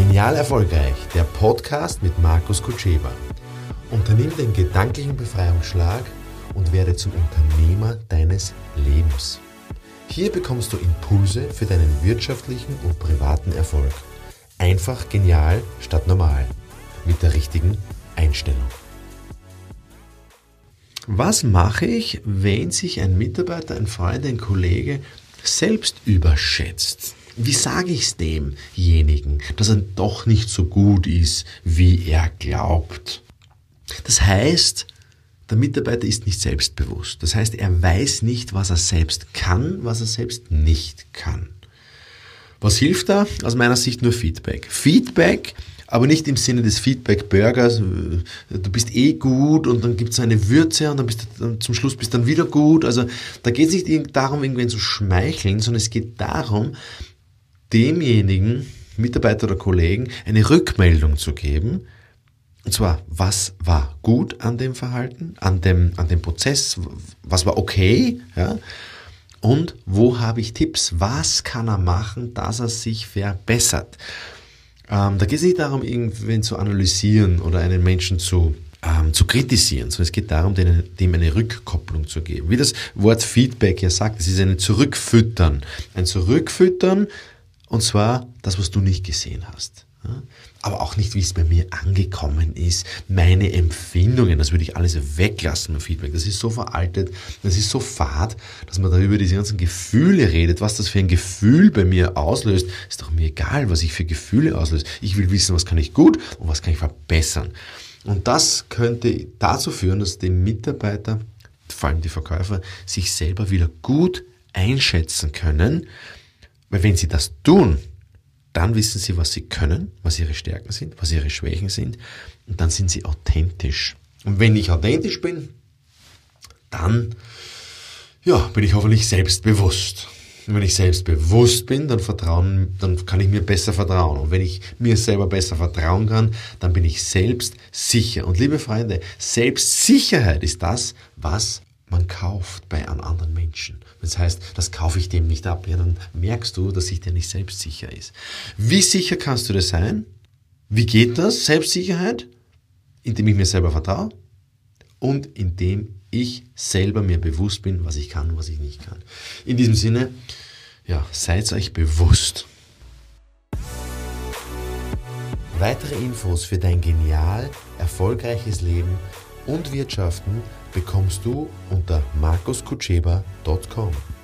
Genial Erfolgreich, der Podcast mit Markus Kutscheba. Unternimm den gedanklichen Befreiungsschlag und werde zum Unternehmer deines Lebens. Hier bekommst du Impulse für deinen wirtschaftlichen und privaten Erfolg. Einfach genial statt normal. Mit der richtigen Einstellung. Was mache ich, wenn sich ein Mitarbeiter, ein Freund, ein Kollege selbst überschätzt? Wie sage ich es demjenigen, dass er doch nicht so gut ist, wie er glaubt? Das heißt, der Mitarbeiter ist nicht selbstbewusst. Das heißt, er weiß nicht, was er selbst kann, was er selbst nicht kann. Was hilft da? Aus meiner Sicht nur Feedback. Feedback, aber nicht im Sinne des Feedback-Burgers. Du bist eh gut und dann gibt es eine Würze und dann bist du zum Schluss bist dann wieder gut. Also da geht es nicht darum, irgendwen zu schmeicheln, sondern es geht darum, demjenigen Mitarbeiter oder Kollegen eine Rückmeldung zu geben. Und zwar, was war gut an dem Verhalten, an dem, an dem Prozess, was war okay, ja? Und wo habe ich Tipps? Was kann er machen, dass er sich verbessert? Ähm, da geht es nicht darum, irgendwen zu analysieren oder einen Menschen zu, ähm, zu kritisieren, sondern es geht darum, dem, dem eine Rückkopplung zu geben. Wie das Wort Feedback ja sagt, es ist ein Zurückfüttern. Ein Zurückfüttern und zwar das, was du nicht gesehen hast. Aber auch nicht, wie es bei mir angekommen ist, meine Empfindungen, das würde ich alles weglassen beim Feedback. Das ist so veraltet, das ist so fad, dass man da über diese ganzen Gefühle redet, was das für ein Gefühl bei mir auslöst, ist doch mir egal, was ich für Gefühle auslöse. Ich will wissen, was kann ich gut und was kann ich verbessern. Und das könnte dazu führen, dass die Mitarbeiter, vor allem die Verkäufer, sich selber wieder gut einschätzen können, weil wenn sie das tun, dann wissen sie, was sie können, was ihre Stärken sind, was ihre Schwächen sind und dann sind sie authentisch. Und wenn ich authentisch bin, dann ja, bin ich hoffentlich selbstbewusst. Und wenn ich selbstbewusst bin, dann vertrauen, dann kann ich mir besser vertrauen. Und wenn ich mir selber besser vertrauen kann, dann bin ich selbst sicher. Und liebe Freunde, Selbstsicherheit ist das, was man kauft bei einem anderen Menschen. Das heißt, das kaufe ich dem nicht ab. Ja, dann merkst du, dass sich der nicht selbstsicher ist. Wie sicher kannst du das sein? Wie geht das? Selbstsicherheit? Indem ich mir selber vertraue und indem ich selber mir bewusst bin, was ich kann und was ich nicht kann. In diesem Sinne, ja, seid euch bewusst. Weitere Infos für dein genial erfolgreiches Leben und Wirtschaften bekommst du unter markuskutscheba.com.